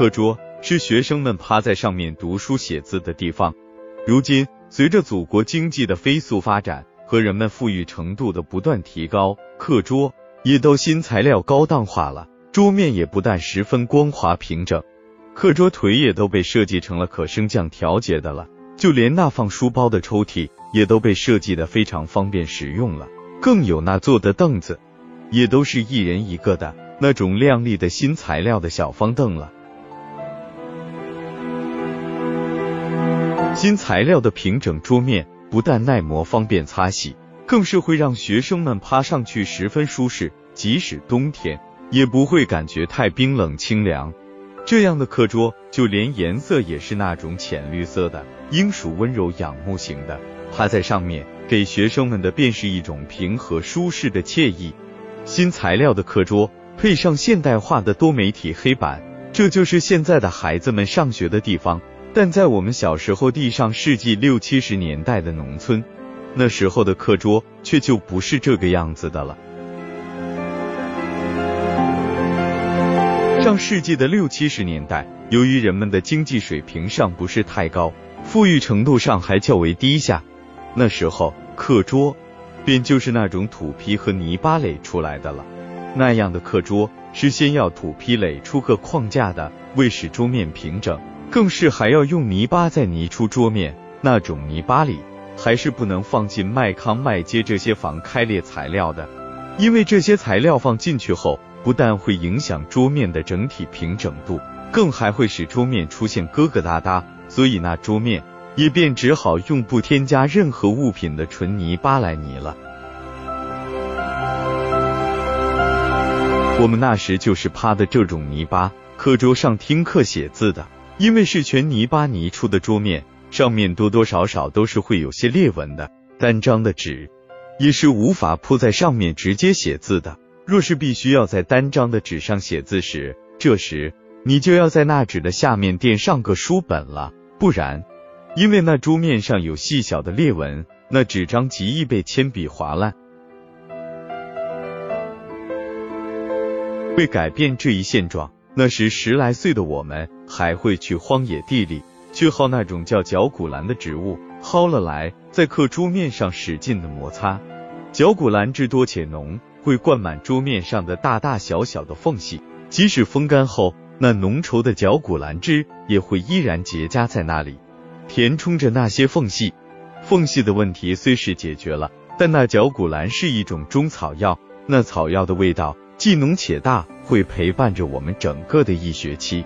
课桌是学生们趴在上面读书写字的地方。如今，随着祖国经济的飞速发展和人们富裕程度的不断提高，课桌也都新材料高档化了，桌面也不但十分光滑平整，课桌腿也都被设计成了可升降调节的了。就连那放书包的抽屉也都被设计的非常方便实用了，更有那坐的凳子，也都是一人一个的那种亮丽的新材料的小方凳了。新材料的平整桌面不但耐磨方便擦洗，更是会让学生们趴上去十分舒适，即使冬天也不会感觉太冰冷清凉。这样的课桌，就连颜色也是那种浅绿色的，应属温柔仰慕型的。趴在上面，给学生们的便是一种平和舒适的惬意。新材料的课桌配上现代化的多媒体黑板，这就是现在的孩子们上学的地方。但在我们小时候，地上世纪六七十年代的农村，那时候的课桌却就不是这个样子的了。上世纪的六七十年代，由于人们的经济水平上不是太高，富裕程度上还较为低下，那时候课桌便就是那种土坯和泥巴垒出来的了。那样的课桌是先要土坯垒出个框架的，为使桌面平整。更是还要用泥巴再泥出桌面，那种泥巴里还是不能放进麦糠、麦秸这些防开裂材料的，因为这些材料放进去后，不但会影响桌面的整体平整度，更还会使桌面出现疙疙瘩瘩，所以那桌面也便只好用不添加任何物品的纯泥巴来泥了。我们那时就是趴的这种泥巴课桌上听课写字的。因为是全泥巴泥出的桌面，上面多多少少都是会有些裂纹的。单张的纸也是无法铺在上面直接写字的。若是必须要在单张的纸上写字时，这时你就要在那纸的下面垫上个书本了，不然，因为那桌面上有细小的裂纹，那纸张极易被铅笔划烂。为改变这一现状。那时十来岁的我们，还会去荒野地里去薅那种叫绞股蓝的植物，薅了来，在课桌面上使劲的摩擦。绞股蓝汁多且浓，会灌满桌面上的大大小小的缝隙。即使风干后，那浓稠的绞股蓝汁也会依然结痂在那里，填充着那些缝隙。缝隙的问题虽是解决了，但那绞股蓝是一种中草药，那草药的味道既浓且大。会陪伴着我们整个的一学期。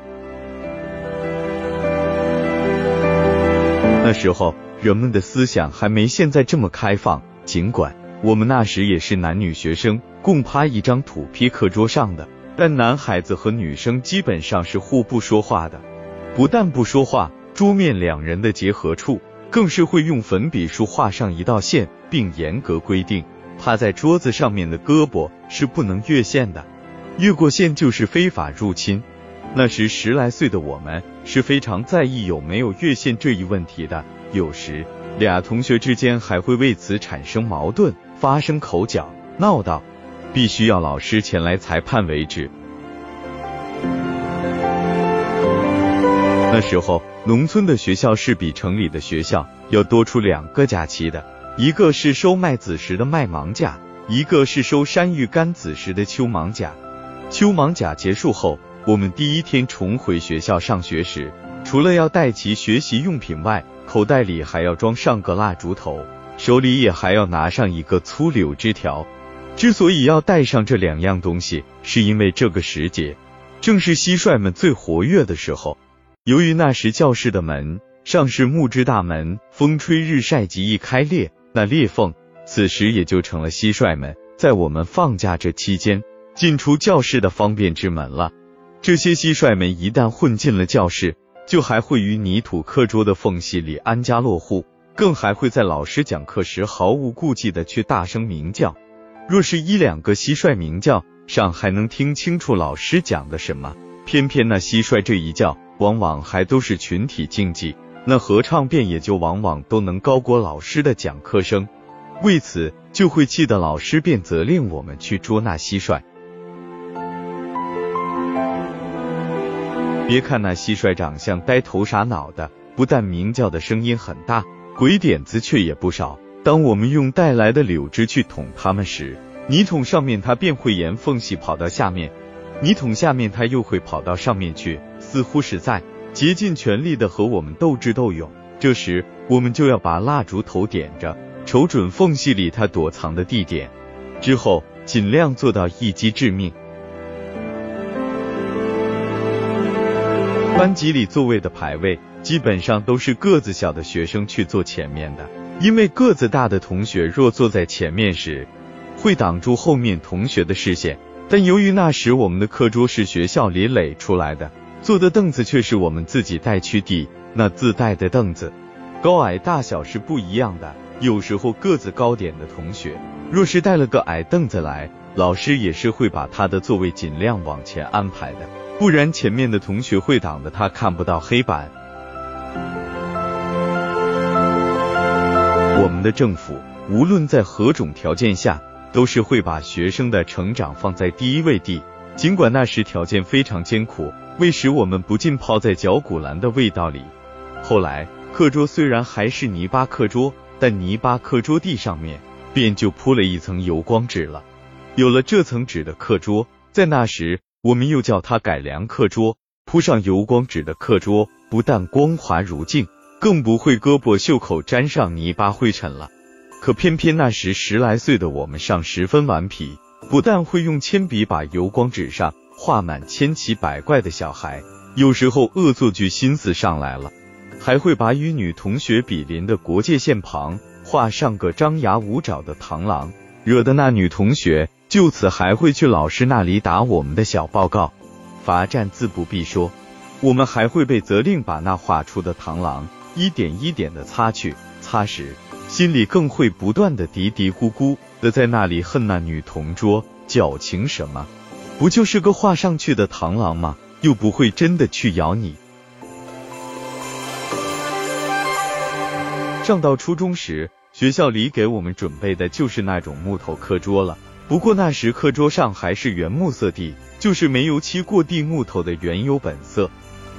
时候人们的思想还没现在这么开放，尽管我们那时也是男女学生共趴一张土坯课桌上的，但男孩子和女生基本上是互不说话的。不但不说话，桌面两人的结合处更是会用粉笔书画上一道线，并严格规定趴在桌子上面的胳膊是不能越线的。越过线就是非法入侵。那时十来岁的我们是非常在意有没有越线这一问题的，有时俩同学之间还会为此产生矛盾，发生口角，闹到必须要老师前来裁判为止。那时候，农村的学校是比城里的学校要多出两个假期的，一个是收麦子时的麦芒假，一个是收山芋干子时的秋芒假。秋芒假结束后，我们第一天重回学校上学时，除了要带齐学习用品外，口袋里还要装上个蜡烛头，手里也还要拿上一个粗柳枝条。之所以要带上这两样东西，是因为这个时节正是蟋蟀们最活跃的时候。由于那时教室的门上是木质大门，风吹日晒极易开裂，那裂缝此时也就成了蟋蟀们在我们放假这期间。进出教室的方便之门了。这些蟋蟀们一旦混进了教室，就还会于泥土课桌的缝隙里安家落户，更还会在老师讲课时毫无顾忌的去大声鸣叫。若是一两个蟋蟀鸣叫，尚还能听清楚老师讲的什么；偏偏那蟋蟀这一叫，往往还都是群体竞技，那合唱便也就往往都能高过老师的讲课声。为此，就会气得老师便责令我们去捉那蟋蟀。别看那蟋蟀长相呆头傻脑的，不但鸣叫的声音很大，鬼点子却也不少。当我们用带来的柳枝去捅它们时，泥桶上面它便会沿缝隙跑到下面，泥桶下面它又会跑到上面去，似乎是在竭尽全力的和我们斗智斗勇。这时，我们就要把蜡烛头点着，瞅准缝隙里它躲藏的地点，之后尽量做到一击致命。班级里座位的排位基本上都是个子小的学生去坐前面的，因为个子大的同学若坐在前面时，会挡住后面同学的视线。但由于那时我们的课桌是学校里垒出来的，坐的凳子却是我们自己带去的，那自带的凳子高矮大小是不一样的。有时候个子高点的同学，若是带了个矮凳子来，老师也是会把他的座位尽量往前安排的。不然前面的同学会挡得他看不到黑板。我们的政府无论在何种条件下，都是会把学生的成长放在第一位的。尽管那时条件非常艰苦，为使我们不浸泡在嚼古兰的味道里。后来课桌虽然还是泥巴课桌，但泥巴课桌地上面便就铺了一层油光纸了。有了这层纸的课桌，在那时。我们又叫它改良课桌，铺上油光纸的课桌，不但光滑如镜，更不会胳膊袖口沾上泥巴灰尘了。可偏偏那时十来岁的我们尚十分顽皮，不但会用铅笔把油光纸上画满千奇百怪的小孩，有时候恶作剧心思上来了，还会把与女同学比邻的国界线旁画上个张牙舞爪的螳螂，惹得那女同学。就此还会去老师那里打我们的小报告，罚站自不必说，我们还会被责令把那画出的螳螂一点一点的擦去，擦时心里更会不断的嘀嘀咕咕的在那里恨那女同桌矫情什么，不就是个画上去的螳螂吗？又不会真的去咬你。上到初中时，学校里给我们准备的就是那种木头课桌了。不过那时课桌上还是原木色地，就是没油漆过地木头的原有本色。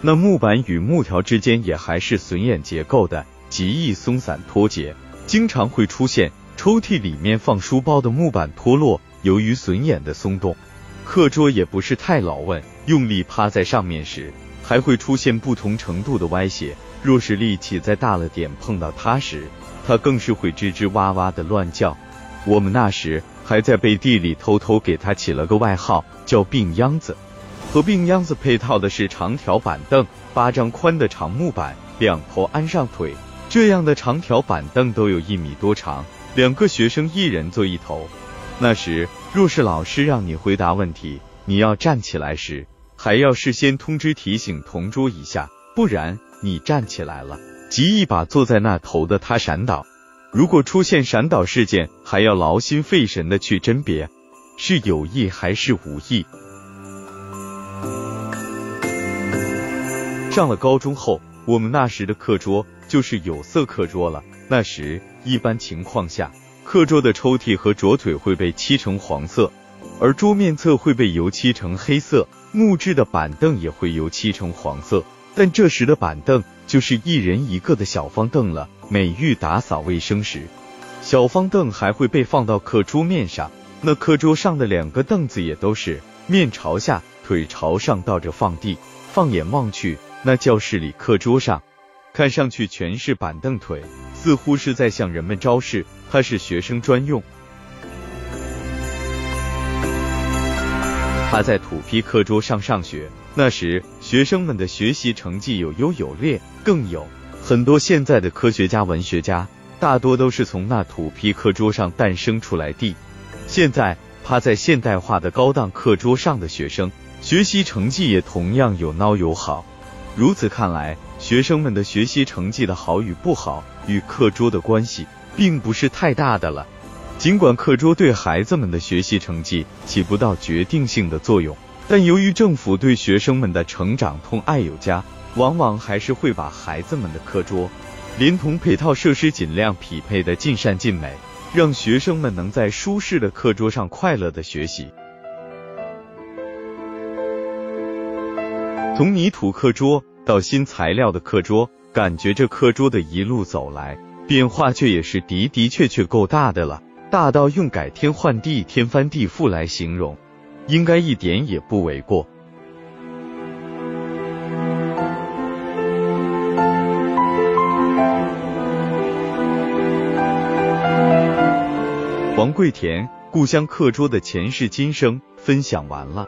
那木板与木条之间也还是榫眼结构的，极易松散脱节，经常会出现抽屉里面放书包的木板脱落。由于榫眼的松动，课桌也不是太牢稳，用力趴在上面时，还会出现不同程度的歪斜。若是力气再大了点，碰到它时，它更是会吱吱哇哇的乱叫。我们那时。还在背地里偷偷给他起了个外号，叫病秧子。和病秧子配套的是长条板凳，巴掌宽的长木板，两头安上腿。这样的长条板凳都有一米多长，两个学生一人坐一头。那时，若是老师让你回答问题，你要站起来时，还要事先通知提醒同桌一下，不然你站起来了，极易把坐在那头的他闪倒。如果出现闪倒事件，还要劳心费神的去甄别，是有意还是无意。上了高中后，我们那时的课桌就是有色课桌了。那时一般情况下，课桌的抽屉和桌腿会被漆成黄色，而桌面侧会被油漆成黑色，木质的板凳也会油漆成黄色。但这时的板凳就是一人一个的小方凳了。每遇打扫卫生时，小方凳还会被放到课桌面上。那课桌上的两个凳子也都是面朝下，腿朝上倒着放地。放眼望去，那教室里课桌上看上去全是板凳腿，似乎是在向人们昭示它是学生专用。他在土坯课桌上上学，那时学生们的学习成绩有优有劣，更有。很多现在的科学家、文学家，大多都是从那土坯课桌上诞生出来的。现在趴在现代化的高档课桌上的学生，学习成绩也同样有孬有好。如此看来，学生们的学习成绩的好与不好，与课桌的关系并不是太大的了。尽管课桌对孩子们的学习成绩起不到决定性的作用，但由于政府对学生们的成长痛爱有加。往往还是会把孩子们的课桌 连同配套设施尽量匹配的尽善尽美，让学生们能在舒适的课桌上快乐的学习。从泥土课桌到新材料的课桌，感觉这课桌的一路走来，变化却也是的的确确够大的了，大到用改天换地、天翻地覆来形容，应该一点也不为过。黄桂田故乡课桌的前世今生分享完了。